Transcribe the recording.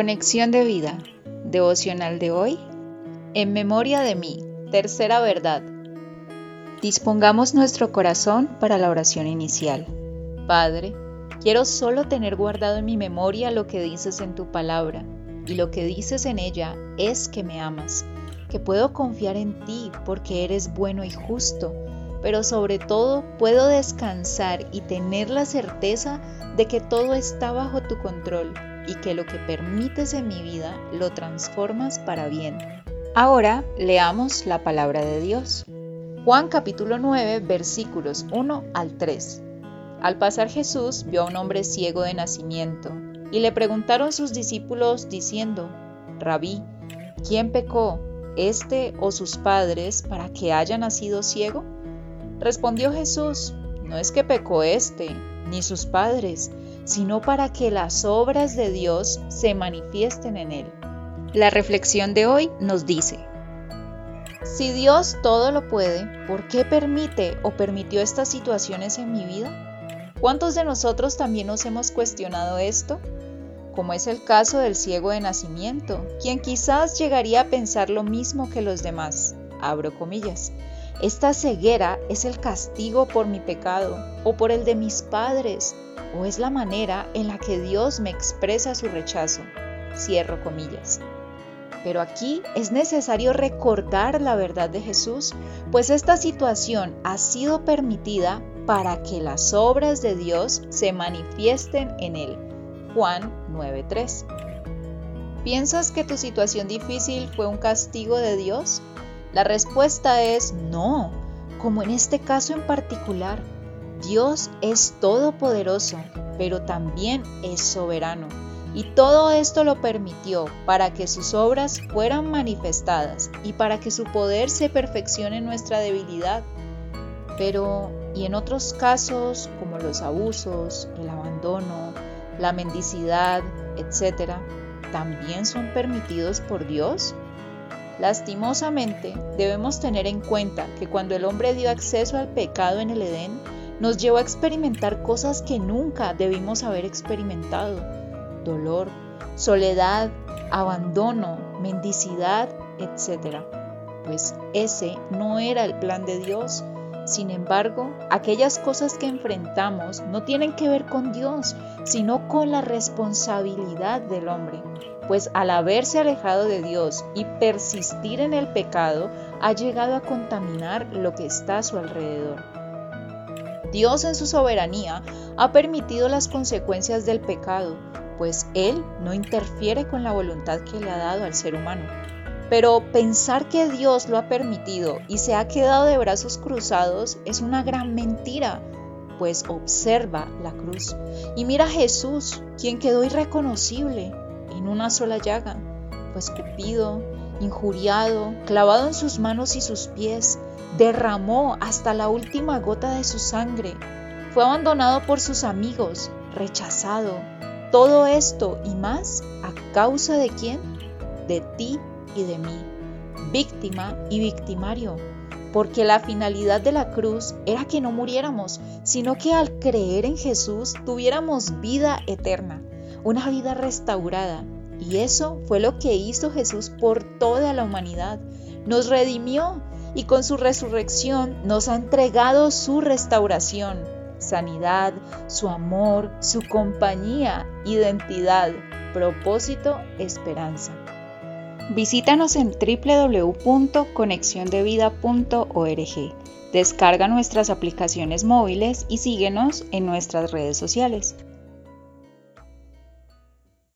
Conexión de vida. Devocional de hoy. En memoria de mí. Tercera verdad. Dispongamos nuestro corazón para la oración inicial. Padre, quiero solo tener guardado en mi memoria lo que dices en tu palabra, y lo que dices en ella es que me amas, que puedo confiar en ti porque eres bueno y justo, pero sobre todo puedo descansar y tener la certeza de que todo está bajo tu control y que lo que permites en mi vida lo transformas para bien. Ahora leamos la palabra de Dios. Juan capítulo 9 versículos 1 al 3. Al pasar Jesús vio a un hombre ciego de nacimiento y le preguntaron sus discípulos diciendo, Rabí, ¿quién pecó, este o sus padres, para que haya nacido ciego? Respondió Jesús, no es que pecó este, ni sus padres, sino para que las obras de Dios se manifiesten en él. La reflexión de hoy nos dice, si Dios todo lo puede, ¿por qué permite o permitió estas situaciones en mi vida? ¿Cuántos de nosotros también nos hemos cuestionado esto? Como es el caso del ciego de nacimiento, quien quizás llegaría a pensar lo mismo que los demás, abro comillas, esta ceguera es el castigo por mi pecado o por el de mis padres, o es la manera en la que Dios me expresa su rechazo. Cierro comillas. Pero aquí es necesario recordar la verdad de Jesús, pues esta situación ha sido permitida para que las obras de Dios se manifiesten en él. Juan 9:3. ¿Piensas que tu situación difícil fue un castigo de Dios? La respuesta es no, como en este caso en particular. Dios es todopoderoso, pero también es soberano. Y todo esto lo permitió para que sus obras fueran manifestadas y para que su poder se perfeccione en nuestra debilidad. Pero, ¿y en otros casos como los abusos, el abandono, la mendicidad, etcétera, también son permitidos por Dios? Lastimosamente, debemos tener en cuenta que cuando el hombre dio acceso al pecado en el Edén, nos llevó a experimentar cosas que nunca debimos haber experimentado. Dolor, soledad, abandono, mendicidad, etc. Pues ese no era el plan de Dios. Sin embargo, aquellas cosas que enfrentamos no tienen que ver con Dios, sino con la responsabilidad del hombre pues al haberse alejado de Dios y persistir en el pecado, ha llegado a contaminar lo que está a su alrededor. Dios en su soberanía ha permitido las consecuencias del pecado, pues Él no interfiere con la voluntad que le ha dado al ser humano. Pero pensar que Dios lo ha permitido y se ha quedado de brazos cruzados es una gran mentira, pues observa la cruz y mira a Jesús, quien quedó irreconocible, en una sola llaga, fue escupido, injuriado, clavado en sus manos y sus pies, derramó hasta la última gota de su sangre, fue abandonado por sus amigos, rechazado. Todo esto y más a causa de quién? De ti y de mí, víctima y victimario, porque la finalidad de la cruz era que no muriéramos, sino que al creer en Jesús tuviéramos vida eterna una vida restaurada. Y eso fue lo que hizo Jesús por toda la humanidad. Nos redimió y con su resurrección nos ha entregado su restauración, sanidad, su amor, su compañía, identidad, propósito, esperanza. Visítanos en www.conexiondevida.org. Descarga nuestras aplicaciones móviles y síguenos en nuestras redes sociales.